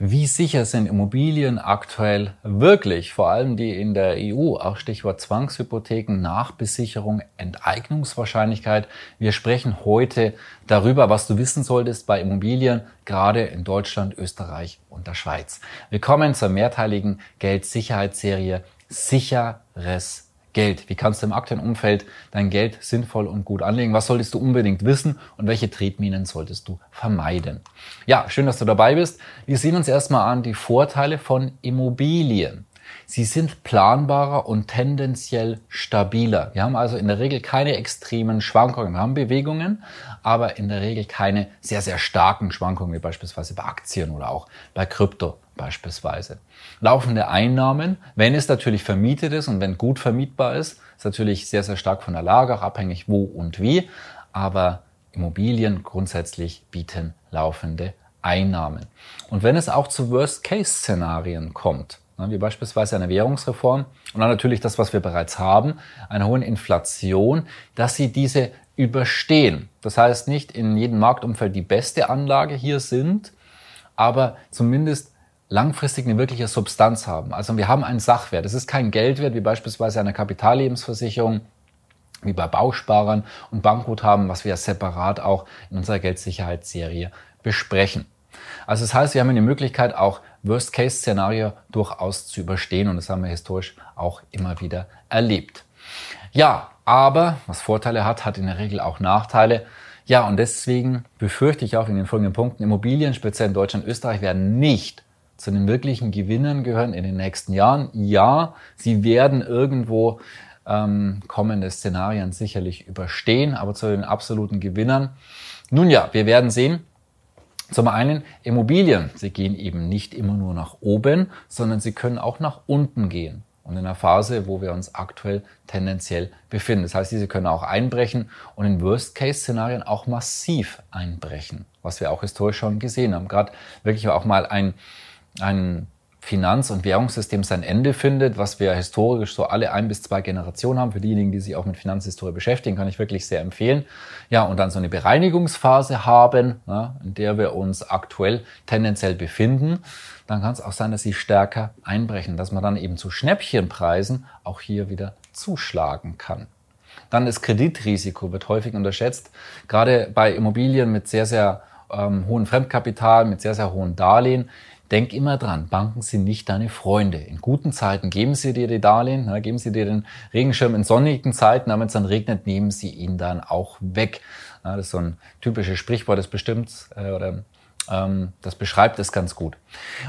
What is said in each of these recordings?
Wie sicher sind Immobilien aktuell wirklich, vor allem die in der EU, auch Stichwort Zwangshypotheken, Nachbesicherung, Enteignungswahrscheinlichkeit. Wir sprechen heute darüber, was du wissen solltest bei Immobilien, gerade in Deutschland, Österreich und der Schweiz. Willkommen zur mehrteiligen Geldsicherheitsserie Sicheres Geld. Wie kannst du im aktuellen Umfeld dein Geld sinnvoll und gut anlegen? Was solltest du unbedingt wissen und welche Tretminen solltest du vermeiden? Ja, schön, dass du dabei bist. Wir sehen uns erstmal an die Vorteile von Immobilien. Sie sind planbarer und tendenziell stabiler. Wir haben also in der Regel keine extremen Schwankungen. Wir haben Bewegungen, aber in der Regel keine sehr, sehr starken Schwankungen, wie beispielsweise bei Aktien oder auch bei Krypto beispielsweise. Laufende Einnahmen, wenn es natürlich vermietet ist und wenn gut vermietbar ist, ist natürlich sehr, sehr stark von der Lage auch abhängig, wo und wie. Aber Immobilien grundsätzlich bieten laufende Einnahmen. Und wenn es auch zu Worst-Case-Szenarien kommt, ne, wie beispielsweise eine Währungsreform und dann natürlich das, was wir bereits haben, eine hohe Inflation, dass sie diese überstehen. Das heißt nicht in jedem Marktumfeld die beste Anlage hier sind, aber zumindest langfristig eine wirkliche Substanz haben. Also wir haben einen Sachwert. Es ist kein Geldwert wie beispielsweise eine Kapitallebensversicherung, wie bei Bausparern und Bankguthaben, was wir separat auch in unserer Geldsicherheitsserie besprechen. Also das heißt, wir haben die Möglichkeit, auch Worst-Case-Szenario durchaus zu überstehen und das haben wir historisch auch immer wieder erlebt. Ja, aber was Vorteile hat, hat in der Regel auch Nachteile. Ja, und deswegen befürchte ich auch in den folgenden Punkten, Immobilien, speziell in Deutschland und Österreich, werden nicht zu den wirklichen Gewinnern gehören in den nächsten Jahren. Ja, sie werden irgendwo ähm, kommende Szenarien sicherlich überstehen, aber zu den absoluten Gewinnern. Nun ja, wir werden sehen. Zum einen Immobilien. Sie gehen eben nicht immer nur nach oben, sondern sie können auch nach unten gehen. Und in einer Phase, wo wir uns aktuell tendenziell befinden. Das heißt, diese können auch einbrechen und in Worst-Case-Szenarien auch massiv einbrechen, was wir auch historisch schon gesehen haben. Gerade wirklich auch mal ein ein Finanz- und Währungssystem sein Ende findet, was wir historisch so alle ein bis zwei Generationen haben. Für diejenigen, die sich auch mit Finanzhistorie beschäftigen, kann ich wirklich sehr empfehlen. Ja, und dann so eine Bereinigungsphase haben, ja, in der wir uns aktuell tendenziell befinden. Dann kann es auch sein, dass sie stärker einbrechen, dass man dann eben zu Schnäppchenpreisen auch hier wieder zuschlagen kann. Dann das Kreditrisiko wird häufig unterschätzt. Gerade bei Immobilien mit sehr, sehr ähm, hohem Fremdkapital, mit sehr, sehr hohen Darlehen Denk immer dran, Banken sind nicht deine Freunde. In guten Zeiten geben sie dir die Darlehen, ne, geben sie dir den Regenschirm. In sonnigen Zeiten, wenn es dann regnet, nehmen sie ihn dann auch weg. Ja, das ist so ein typisches Sprichwort, das bestimmt äh, oder ähm, das beschreibt es ganz gut.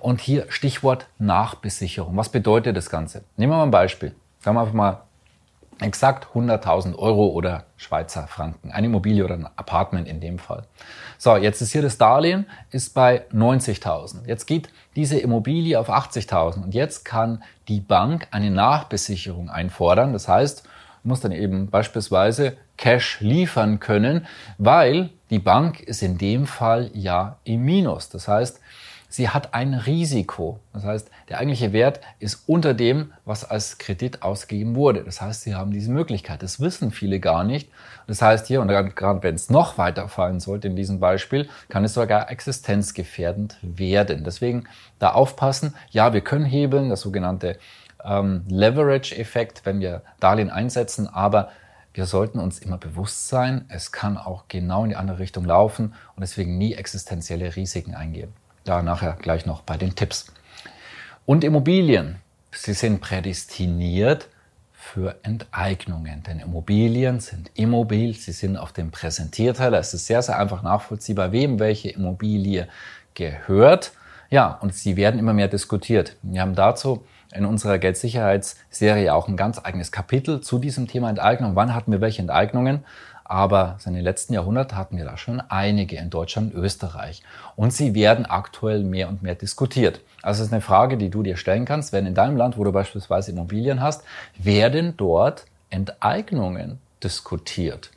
Und hier Stichwort Nachbesicherung. Was bedeutet das Ganze? Nehmen wir mal ein Beispiel. Sagen wir einfach mal exakt 100.000 Euro oder Schweizer Franken. Eine Immobilie oder ein Apartment in dem Fall. So, jetzt ist hier das Darlehen, ist bei 90.000. Jetzt geht diese Immobilie auf 80.000 und jetzt kann die Bank eine Nachbesicherung einfordern. Das heißt, muss dann eben beispielsweise Cash liefern können, weil die Bank ist in dem Fall ja im Minus. Das heißt, sie hat ein Risiko. Das heißt, der eigentliche Wert ist unter dem, was als Kredit ausgegeben wurde. Das heißt, sie haben diese Möglichkeit. Das wissen viele gar nicht. Das heißt hier, und gerade wenn es noch weiter fallen sollte in diesem Beispiel, kann es sogar existenzgefährdend werden. Deswegen da aufpassen. Ja, wir können hebeln, das sogenannte ähm, Leverage-Effekt, wenn wir Darlehen einsetzen, aber wir sollten uns immer bewusst sein, es kann auch genau in die andere Richtung laufen und deswegen nie existenzielle Risiken eingehen. Da nachher gleich noch bei den Tipps. Und Immobilien. Sie sind prädestiniert für Enteignungen. Denn Immobilien sind immobil, sie sind auf dem Präsentierteil. Es ist sehr, sehr einfach nachvollziehbar, wem welche Immobilie gehört. Ja, und sie werden immer mehr diskutiert. Wir haben dazu in unserer Geldsicherheitsserie auch ein ganz eigenes Kapitel zu diesem Thema Enteignung. Wann hatten wir welche Enteignungen? Aber in den letzten Jahrhunderten hatten wir da schon einige in Deutschland und Österreich. Und sie werden aktuell mehr und mehr diskutiert. Also es ist eine Frage, die du dir stellen kannst, wenn in deinem Land, wo du beispielsweise Immobilien hast, werden dort Enteignungen diskutiert.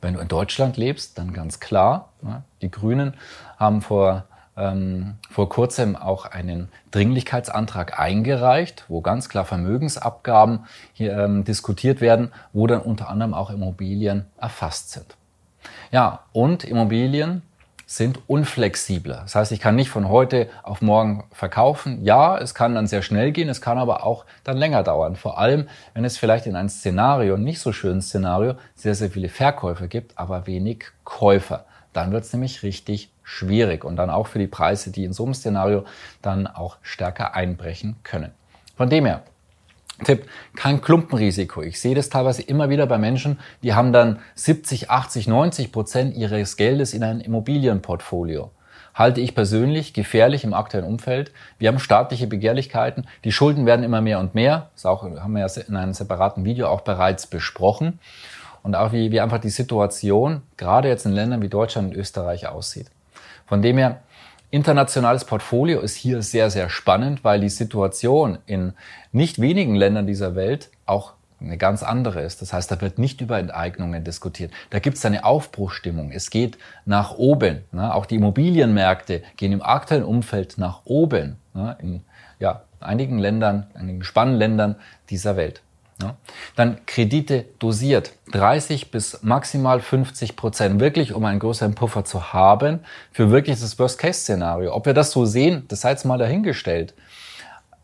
Wenn du in Deutschland lebst, dann ganz klar. Die Grünen haben vor ähm, vor kurzem auch einen Dringlichkeitsantrag eingereicht, wo ganz klar Vermögensabgaben hier ähm, diskutiert werden, wo dann unter anderem auch Immobilien erfasst sind. Ja, und Immobilien sind unflexibler. Das heißt, ich kann nicht von heute auf morgen verkaufen. Ja, es kann dann sehr schnell gehen, es kann aber auch dann länger dauern. Vor allem, wenn es vielleicht in einem Szenario, nicht so schönen Szenario, sehr, sehr viele Verkäufer gibt, aber wenig Käufer. Dann wird es nämlich richtig schwierig und dann auch für die Preise, die in so einem Szenario dann auch stärker einbrechen können. Von dem her, Tipp, kein Klumpenrisiko. Ich sehe das teilweise immer wieder bei Menschen, die haben dann 70, 80, 90 Prozent ihres Geldes in ein Immobilienportfolio. Halte ich persönlich gefährlich im aktuellen Umfeld. Wir haben staatliche Begehrlichkeiten. Die Schulden werden immer mehr und mehr. Das auch, haben wir ja in einem separaten Video auch bereits besprochen. Und auch wie, wie einfach die Situation gerade jetzt in Ländern wie Deutschland und Österreich aussieht. Von dem her, internationales Portfolio ist hier sehr, sehr spannend, weil die Situation in nicht wenigen Ländern dieser Welt auch eine ganz andere ist. Das heißt, da wird nicht über Enteignungen diskutiert. Da gibt es eine Aufbruchstimmung. Es geht nach oben. Ne? Auch die Immobilienmärkte gehen im aktuellen Umfeld nach oben. Ne? In ja, einigen Ländern, einigen spannenden Ländern dieser Welt. Ja. Dann Kredite dosiert, 30 bis maximal 50 Prozent, wirklich um einen größeren Puffer zu haben für wirklich das Worst-Case-Szenario. Ob wir das so sehen, das sei jetzt mal dahingestellt.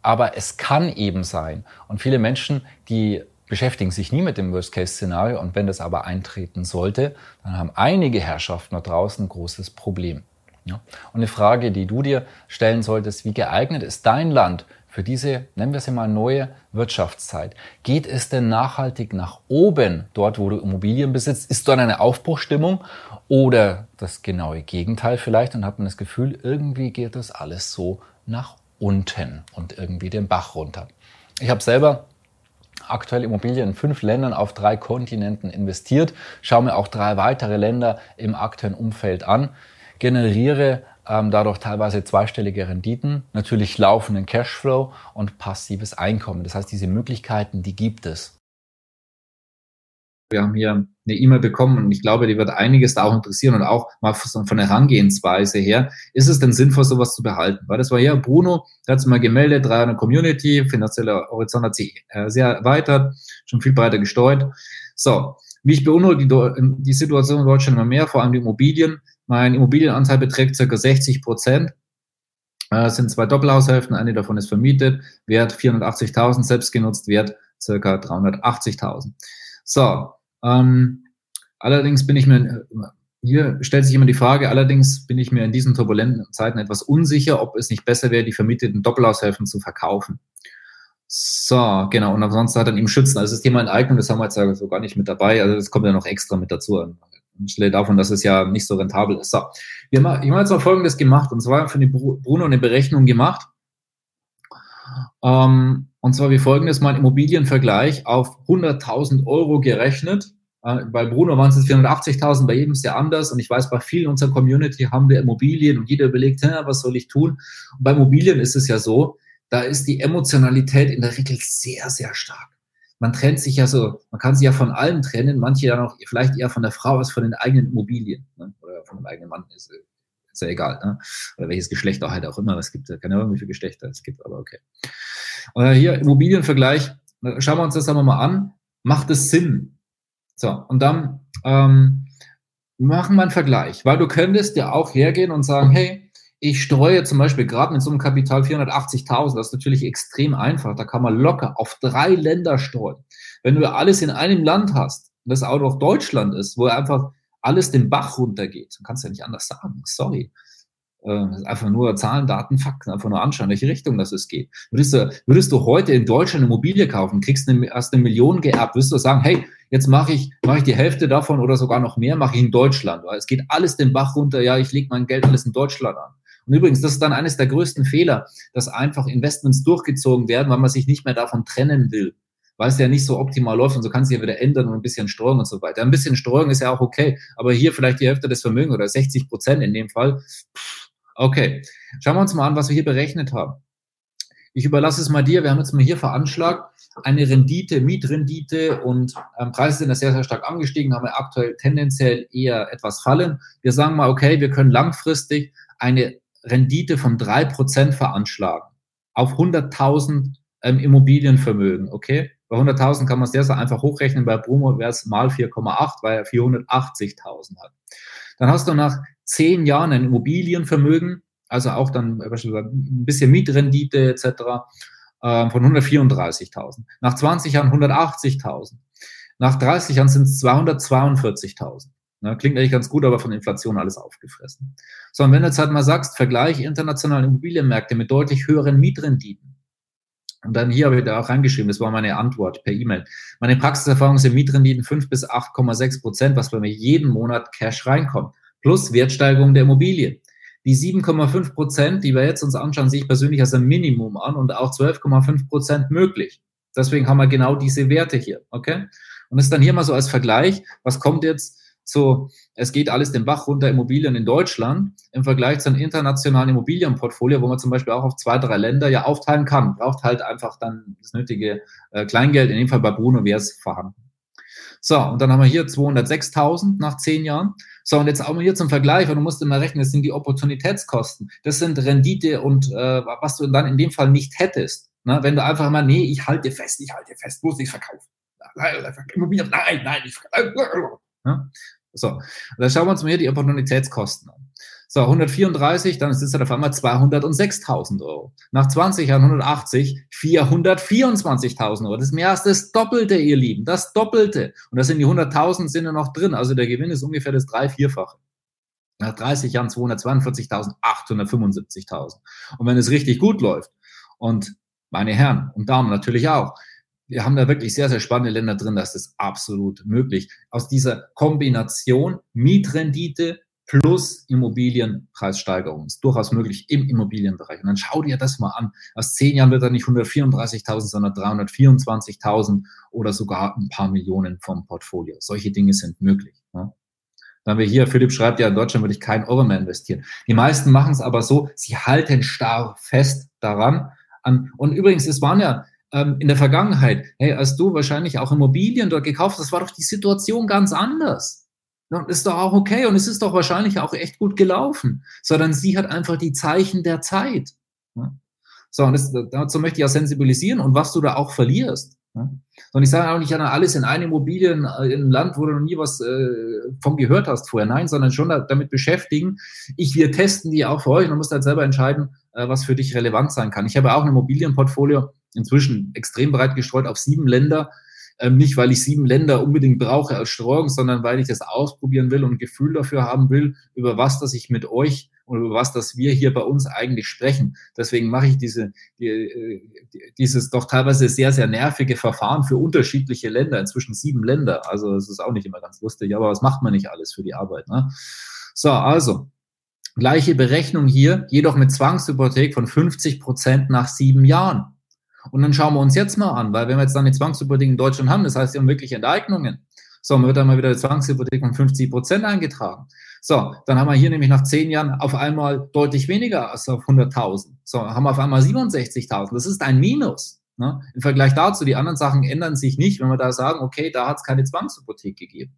Aber es kann eben sein. Und viele Menschen, die beschäftigen sich nie mit dem Worst-Case-Szenario. Und wenn das aber eintreten sollte, dann haben einige Herrschaften da draußen ein großes Problem. Ja. Und eine Frage, die du dir stellen solltest, wie geeignet ist dein Land für diese, nennen wir es mal, neue Wirtschaftszeit. Geht es denn nachhaltig nach oben, dort wo du Immobilien besitzt? Ist dort eine Aufbruchstimmung oder das genaue Gegenteil vielleicht und hat man das Gefühl, irgendwie geht das alles so nach unten und irgendwie den Bach runter. Ich habe selber aktuell Immobilien in fünf Ländern auf drei Kontinenten investiert, schaue mir auch drei weitere Länder im aktuellen Umfeld an, generiere ähm, dadurch teilweise zweistellige Renditen, natürlich laufenden Cashflow und passives Einkommen. Das heißt, diese Möglichkeiten, die gibt es. Wir haben hier eine E-Mail bekommen und ich glaube, die wird einiges da auch interessieren und auch mal von der Herangehensweise her. Ist es denn sinnvoll, sowas zu behalten? Weil das war ja Bruno, der hat sich mal gemeldet, 300 Community, finanzieller Horizont hat sich äh, sehr erweitert, schon viel breiter gestreut. So, wie ich beunruhigt die, die Situation in Deutschland immer mehr, vor allem die Immobilien. Mein Immobilienanteil beträgt ca. 60 Prozent. Äh, es sind zwei Doppelhaushälften, eine davon ist vermietet, Wert 480.000, selbst genutzt, Wert ca. 380.000. So, ähm, allerdings bin ich mir, hier stellt sich immer die Frage, allerdings bin ich mir in diesen turbulenten Zeiten etwas unsicher, ob es nicht besser wäre, die vermieteten Doppelhaushälften zu verkaufen. So, genau. Und ansonsten hat dann eben Schützen. Also das Thema Enteignung, das haben wir jetzt ja so gar nicht mit dabei. Also das kommt ja noch extra mit dazu anstelle davon, dass es ja nicht so rentabel ist. So, wir haben, ich habe jetzt mal Folgendes gemacht, und zwar für den Bruno eine Berechnung gemacht. Ähm, und zwar wie folgendes, mein Immobilienvergleich auf 100.000 Euro gerechnet. Äh, bei Bruno waren es jetzt 480.000, bei jedem ist ja anders. Und ich weiß, bei vielen unserer Community haben wir Immobilien und jeder überlegt, was soll ich tun? Und bei Immobilien ist es ja so, da ist die Emotionalität in der Regel sehr, sehr stark man trennt sich ja so, man kann sich ja von allem trennen, manche dann auch vielleicht eher von der Frau als von den eigenen Immobilien ne? oder von dem eigenen Mann, ist, ist ja egal, ne? oder welches Geschlecht auch halt auch immer, es gibt, keine Ahnung, wie viele Geschlechter es gibt, aber okay. Und hier Immobilienvergleich, schauen wir uns das einmal mal an, macht es Sinn? So, und dann ähm, machen wir einen Vergleich, weil du könntest ja auch hergehen und sagen, hey, ich streue zum Beispiel gerade mit so einem Kapital 480.000, das ist natürlich extrem einfach. Da kann man locker auf drei Länder streuen. Wenn du alles in einem Land hast, das auch noch Deutschland ist, wo einfach alles den Bach runtergeht, dann kannst du ja nicht anders sagen. Sorry. Äh, einfach nur Zahlen, Daten, Fakten, einfach nur anschauen, welche Richtung das es geht. Würdest du, würdest du heute in Deutschland Immobilie kaufen, kriegst eine, hast eine Million geerbt, würdest du sagen, hey, jetzt mache ich, mache ich die Hälfte davon oder sogar noch mehr, mache ich in Deutschland. Weil es geht alles den Bach runter, ja, ich lege mein Geld alles in Deutschland an. Und übrigens, das ist dann eines der größten Fehler, dass einfach Investments durchgezogen werden, weil man sich nicht mehr davon trennen will. weil es ja nicht so optimal läuft und so kann es ja wieder ändern und ein bisschen Streuung und so weiter. Ein bisschen Streuung ist ja auch okay, aber hier vielleicht die Hälfte des Vermögens oder 60 Prozent in dem Fall. Okay, schauen wir uns mal an, was wir hier berechnet haben. Ich überlasse es mal dir. Wir haben jetzt mal hier veranschlagt eine Rendite, Mietrendite und ähm, Preise sind ja sehr, sehr stark angestiegen, haben wir aktuell tendenziell eher etwas fallen. Wir sagen mal, okay, wir können langfristig eine Rendite von drei Prozent veranschlagen auf 100.000 ähm, Immobilienvermögen, okay? Bei 100.000 kann man es sehr, sehr einfach hochrechnen. Bei Brumo wäre es mal 4,8, weil er 480.000 hat. Dann hast du nach zehn Jahren ein Immobilienvermögen, also auch dann beispielsweise ein bisschen Mietrendite etc. Äh, von 134.000. Nach 20 Jahren 180.000. Nach 30 Jahren sind es 242.000. Ne, klingt eigentlich ganz gut, aber von Inflation alles aufgefressen. So, und wenn du jetzt halt mal sagst, Vergleich internationale Immobilienmärkte mit deutlich höheren Mietrenditen. Und dann hier habe ich da auch reingeschrieben, das war meine Antwort per E-Mail. Meine Praxiserfahrung sind Mietrenditen 5 bis 8,6 Prozent, was bei mir jeden Monat Cash reinkommt. Plus Wertsteigerung der Immobilie. Die 7,5 Prozent, die wir jetzt uns anschauen, sehe ich persönlich als ein Minimum an und auch 12,5 Prozent möglich. Deswegen haben wir genau diese Werte hier, okay? Und das ist dann hier mal so als Vergleich, was kommt jetzt so, es geht alles den Bach runter Immobilien in Deutschland im Vergleich zu einem internationalen Immobilienportfolio, wo man zum Beispiel auch auf zwei, drei Länder ja aufteilen kann. Braucht halt einfach dann das nötige äh, Kleingeld. In dem Fall bei Bruno wäre es vorhanden. So, und dann haben wir hier 206.000 nach zehn Jahren. So, und jetzt auch mal hier zum Vergleich, und du musst immer rechnen, das sind die Opportunitätskosten. Das sind Rendite und äh, was du dann in dem Fall nicht hättest. Ne? Wenn du einfach mal, nee, ich halte fest, ich halte fest, muss ich verkaufen. Immobilien, nein, nein, ich verkaufe. Ja? So, dann schauen wir uns mal hier die Opportunitätskosten an. So, 134, dann ist es auf einmal 206.000 Euro. Nach 20 Jahren 180, 424.000 Euro. Das ist mehr als das Doppelte, ihr Lieben. Das Doppelte. Und das sind die 100.000 sind ja noch drin. Also der Gewinn ist ungefähr das drei-, vierfache. Nach 30 Jahren 242.000, 875.000. Und wenn es richtig gut läuft und meine Herren und Damen natürlich auch, wir haben da wirklich sehr, sehr spannende Länder drin, das ist absolut möglich. Aus dieser Kombination Mietrendite plus Immobilienpreissteigerung ist durchaus möglich im Immobilienbereich. Und dann schau dir das mal an. Aus zehn Jahren wird er nicht 134.000, sondern 324.000 oder sogar ein paar Millionen vom Portfolio. Solche Dinge sind möglich. Ne? Dann haben wir hier, Philipp schreibt ja, in Deutschland würde ich keinen Euro mehr investieren. Die meisten machen es aber so, sie halten starr fest daran. An, und übrigens, es waren ja ähm, in der Vergangenheit, hey, als du wahrscheinlich auch Immobilien dort gekauft hast, war doch die Situation ganz anders. Und ist doch auch okay und es ist doch wahrscheinlich auch echt gut gelaufen, sondern sie hat einfach die Zeichen der Zeit. So, und das, dazu möchte ich auch sensibilisieren und was du da auch verlierst. Und ich sage auch nicht alles in eine Immobilie in einem Land, wo du noch nie was äh, von gehört hast vorher. Nein, sondern schon da, damit beschäftigen. Ich, wir testen die auch für euch und du musst halt selber entscheiden, äh, was für dich relevant sein kann. Ich habe auch ein Immobilienportfolio, inzwischen extrem breit gestreut auf sieben Länder. Ähm, nicht, weil ich sieben Länder unbedingt brauche als Streuung, sondern weil ich das ausprobieren will und ein Gefühl dafür haben will, über was, das ich mit euch und über was, das wir hier bei uns eigentlich sprechen. Deswegen mache ich diese, die, äh, dieses doch teilweise sehr, sehr nervige Verfahren für unterschiedliche Länder, inzwischen sieben Länder. Also es ist auch nicht immer ganz lustig, aber was macht man nicht alles für die Arbeit? Ne? So, also, gleiche Berechnung hier, jedoch mit Zwangshypothek von 50 Prozent nach sieben Jahren. Und dann schauen wir uns jetzt mal an, weil wenn wir jetzt dann eine Zwangshypothek in Deutschland haben, das heißt, wir haben wirklich Enteignungen. So, man wird dann mal wieder eine Zwangshypothek von 50 Prozent eingetragen. So, dann haben wir hier nämlich nach zehn Jahren auf einmal deutlich weniger als auf 100.000. So, haben wir auf einmal 67.000. Das ist ein Minus. Ne? Im Vergleich dazu, die anderen Sachen ändern sich nicht, wenn wir da sagen, okay, da hat es keine Zwangshypothek gegeben.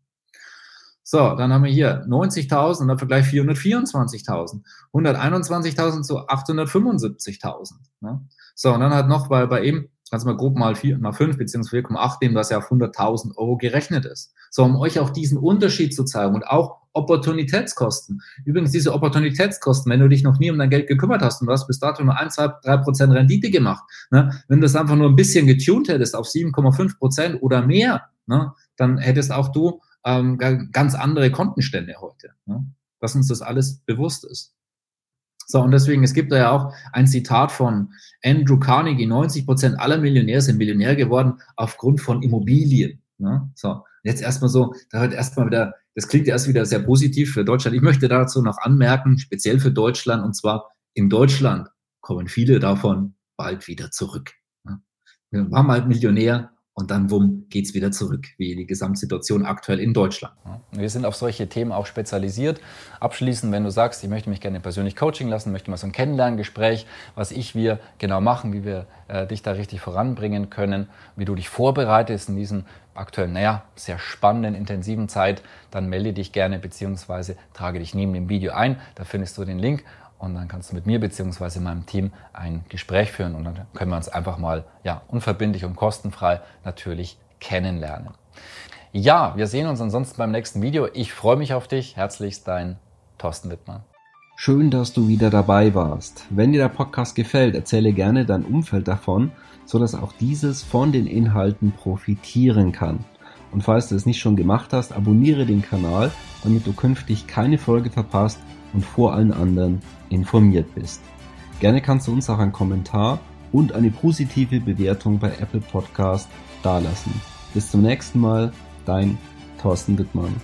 So, dann haben wir hier 90.000 und dann Vergleich 424.000. 121.000 zu 875.000. Ne? So, und dann hat noch bei, bei kannst du mal grob mal 4, mal 5 beziehungsweise 4,8 nehmen, was ja auf 100.000 Euro gerechnet ist. So, um euch auch diesen Unterschied zu zeigen und auch Opportunitätskosten. Übrigens, diese Opportunitätskosten, wenn du dich noch nie um dein Geld gekümmert hast und du hast bis dato nur 1, 2, 3 Prozent Rendite gemacht, ne? wenn du das einfach nur ein bisschen getuned hättest auf 7,5 Prozent oder mehr, ne? dann hättest auch du ähm, ganz andere Kontenstände heute. Ne? Dass uns das alles bewusst ist. So, und deswegen, es gibt da ja auch ein Zitat von Andrew Carnegie, 90 Prozent aller Millionäre sind Millionär geworden aufgrund von Immobilien. Ne? So, jetzt erstmal so, da wird erstmal wieder, das klingt erst wieder sehr positiv für Deutschland. Ich möchte dazu noch anmerken, speziell für Deutschland, und zwar in Deutschland kommen viele davon bald wieder zurück. Ne? Wir waren mal Millionär und dann wumm geht's wieder zurück, wie die Gesamtsituation aktuell in Deutschland. Wir sind auf solche Themen auch spezialisiert. Abschließend, wenn du sagst, ich möchte mich gerne persönlich coaching lassen, möchte mal so ein Kennenlerngespräch, was ich, wir genau machen, wie wir äh, dich da richtig voranbringen können, wie du dich vorbereitest in diesen aktuell, naja, sehr spannenden, intensiven Zeit, dann melde dich gerne beziehungsweise trage dich neben dem Video ein. Da findest du den Link und dann kannst du mit mir bzw. meinem Team ein Gespräch führen und dann können wir uns einfach mal ja, unverbindlich und kostenfrei natürlich kennenlernen. Ja, wir sehen uns ansonsten beim nächsten Video. Ich freue mich auf dich. Herzlichst dein Thorsten Wittmann. Schön, dass du wieder dabei warst. Wenn dir der Podcast gefällt, erzähle gerne dein Umfeld davon, sodass auch dieses von den Inhalten profitieren kann. Und falls du es nicht schon gemacht hast, abonniere den Kanal, damit du künftig keine Folge verpasst und vor allen anderen informiert bist. Gerne kannst du uns auch einen Kommentar und eine positive Bewertung bei Apple Podcast dalassen. Bis zum nächsten Mal, dein Thorsten Wittmann.